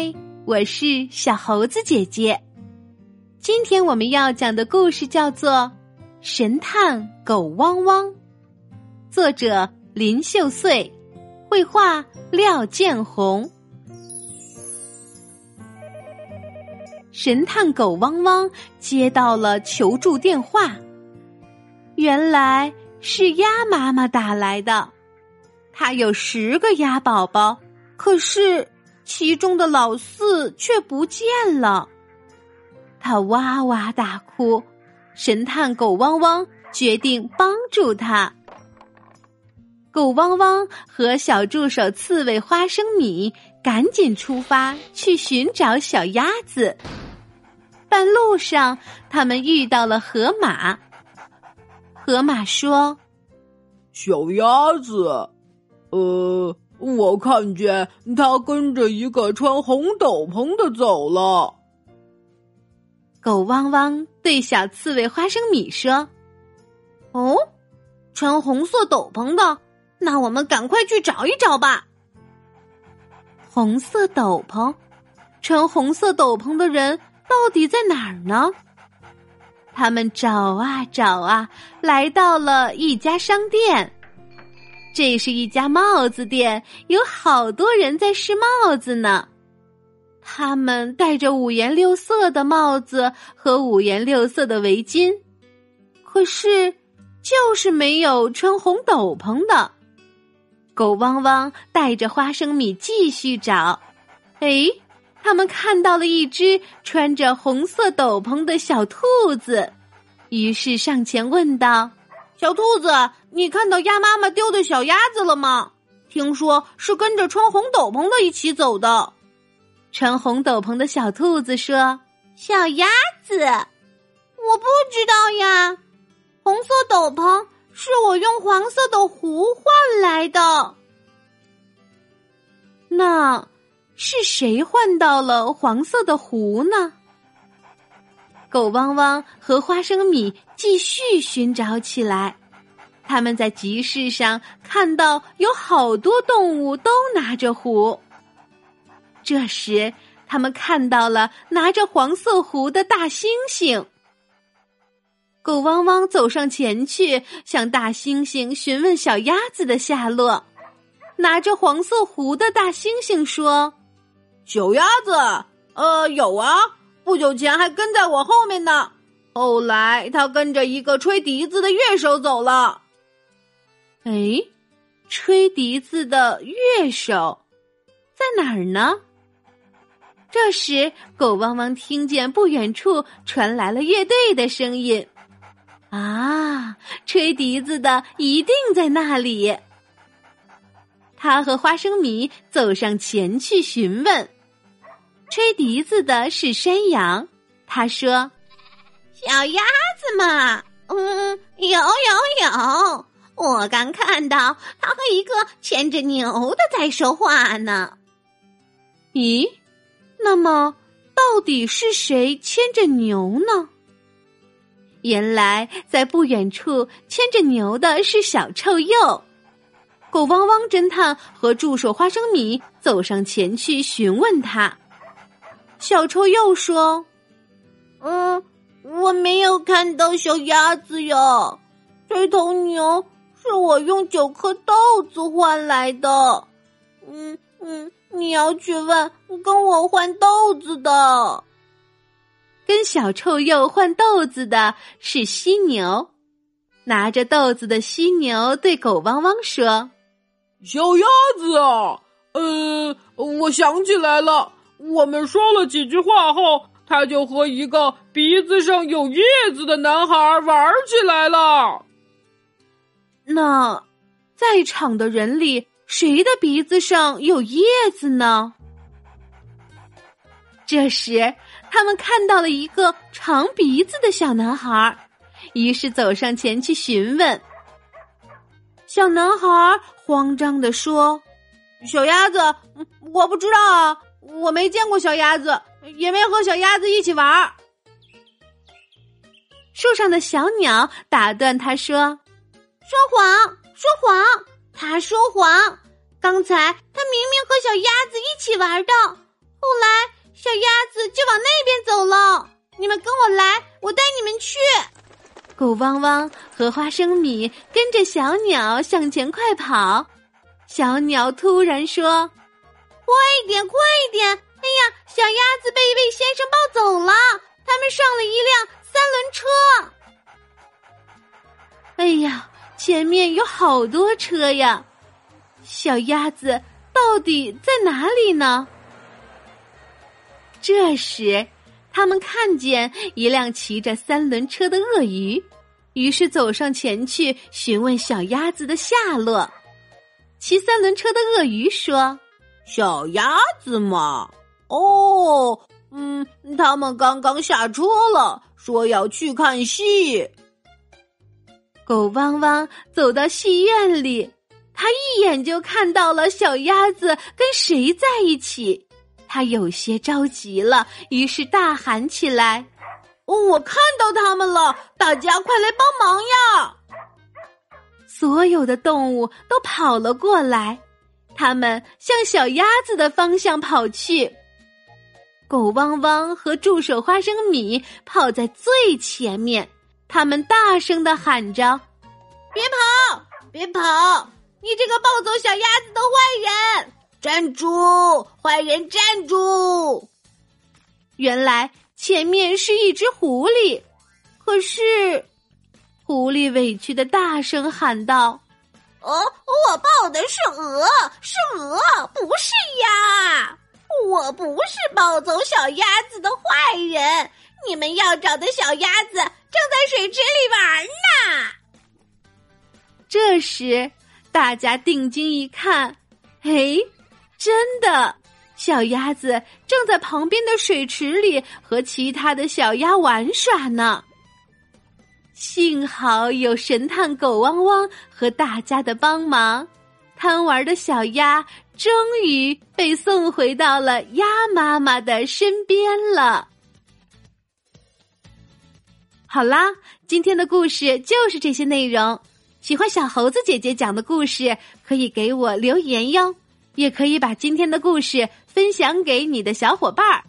嗨，我是小猴子姐姐。今天我们要讲的故事叫做《神探狗汪汪》，作者林秀穗，绘画廖建红。神探狗汪汪接到了求助电话，原来是鸭妈妈打来的。它有十个鸭宝宝，可是。其中的老四却不见了，他哇哇大哭。神探狗汪汪决定帮助他。狗汪汪和小助手刺猬花生米赶紧出发去寻找小鸭子。半路上，他们遇到了河马。河马说：“小鸭子，呃。”我看见他跟着一个穿红斗篷的走了。狗汪汪对小刺猬花生米说：“哦，穿红色斗篷的，那我们赶快去找一找吧。”红色斗篷，穿红色斗篷的人到底在哪儿呢？他们找啊找啊，来到了一家商店。这是一家帽子店，有好多人在试帽子呢。他们戴着五颜六色的帽子和五颜六色的围巾，可是就是没有穿红斗篷的。狗汪汪带着花生米继续找，哎，他们看到了一只穿着红色斗篷的小兔子，于是上前问道。小兔子，你看到鸭妈妈丢的小鸭子了吗？听说是跟着穿红斗篷的一起走的。穿红斗篷的小兔子说：“小鸭子，我不知道呀。红色斗篷是我用黄色的壶换来的。那是谁换到了黄色的壶呢？”狗汪汪和花生米继续寻找起来。他们在集市上看到有好多动物都拿着壶。这时，他们看到了拿着黄色壶的大猩猩。狗汪汪走上前去，向大猩猩询问小鸭子的下落。拿着黄色壶的大猩猩说：“小鸭子，呃，有啊。”不久前还跟在我后面呢，后来他跟着一个吹笛子的乐手走了。哎，吹笛子的乐手在哪儿呢？这时，狗汪汪听见不远处传来了乐队的声音。啊，吹笛子的一定在那里。他和花生米走上前去询问。吹笛子的是山羊，他说：“小鸭子嘛，嗯，有有有，我刚看到他和一个牵着牛的在说话呢。咦，那么到底是谁牵着牛呢？原来在不远处牵着牛的是小臭鼬。狗汪汪侦探和助手花生米走上前去询问他。”小臭鼬说：“嗯，我没有看到小鸭子呀。这头牛是我用九颗豆子换来的。嗯嗯，你要去问跟我换豆子的。跟小臭鼬换豆子的是犀牛。拿着豆子的犀牛对狗汪汪说：‘小鸭子啊，呃，我想起来了。’”我们说了几句话后，他就和一个鼻子上有叶子的男孩玩起来了。那在场的人里，谁的鼻子上有叶子呢？这时，他们看到了一个长鼻子的小男孩，于是走上前去询问。小男孩慌张的说：“小鸭子，我不知道啊。”我没见过小鸭子，也没和小鸭子一起玩儿。树上的小鸟打断他说：“说谎，说谎，他说谎。刚才他明明和小鸭子一起玩的，后来小鸭子就往那边走了。你们跟我来，我带你们去。狗汪汪和花生米跟着小鸟向前快跑。小鸟突然说：“快一点，快一点！”哎呀，小鸭子被一位先生抱走了。他们上了一辆三轮车。哎呀，前面有好多车呀！小鸭子到底在哪里呢？这时，他们看见一辆骑着三轮车的鳄鱼，于是走上前去询问小鸭子的下落。骑三轮车的鳄鱼说：“小鸭子嘛，哦，嗯，他们刚刚下车了，说要去看戏。”狗汪汪走到戏院里，他一眼就看到了小鸭子跟谁在一起。他有些着急了，于是大喊起来：“我看到他们了！大家快来帮忙呀！”所有的动物都跑了过来，他们向小鸭子的方向跑去。狗汪汪和助手花生米跑在最前面，他们大声的喊着：“别跑，别跑！你这个抱走小鸭子的坏人！”站住！坏人站住！原来前面是一只狐狸，可是狐狸委屈的大声喊道：“哦，我抱的是鹅，是鹅，不是鸭！我不是抱走小鸭子的坏人！你们要找的小鸭子正在水池里玩呢。”这时，大家定睛一看，嘿。真的，小鸭子正在旁边的水池里和其他的小鸭玩耍呢。幸好有神探狗汪汪和大家的帮忙，贪玩的小鸭终于被送回到了鸭妈妈的身边了。好啦，今天的故事就是这些内容。喜欢小猴子姐姐讲的故事，可以给我留言哟。也可以把今天的故事分享给你的小伙伴儿，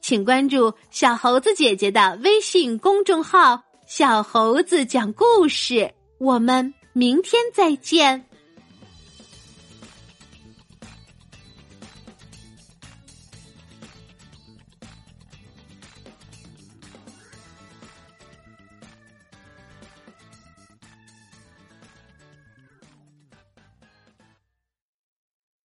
请关注小猴子姐姐的微信公众号“小猴子讲故事”。我们明天再见。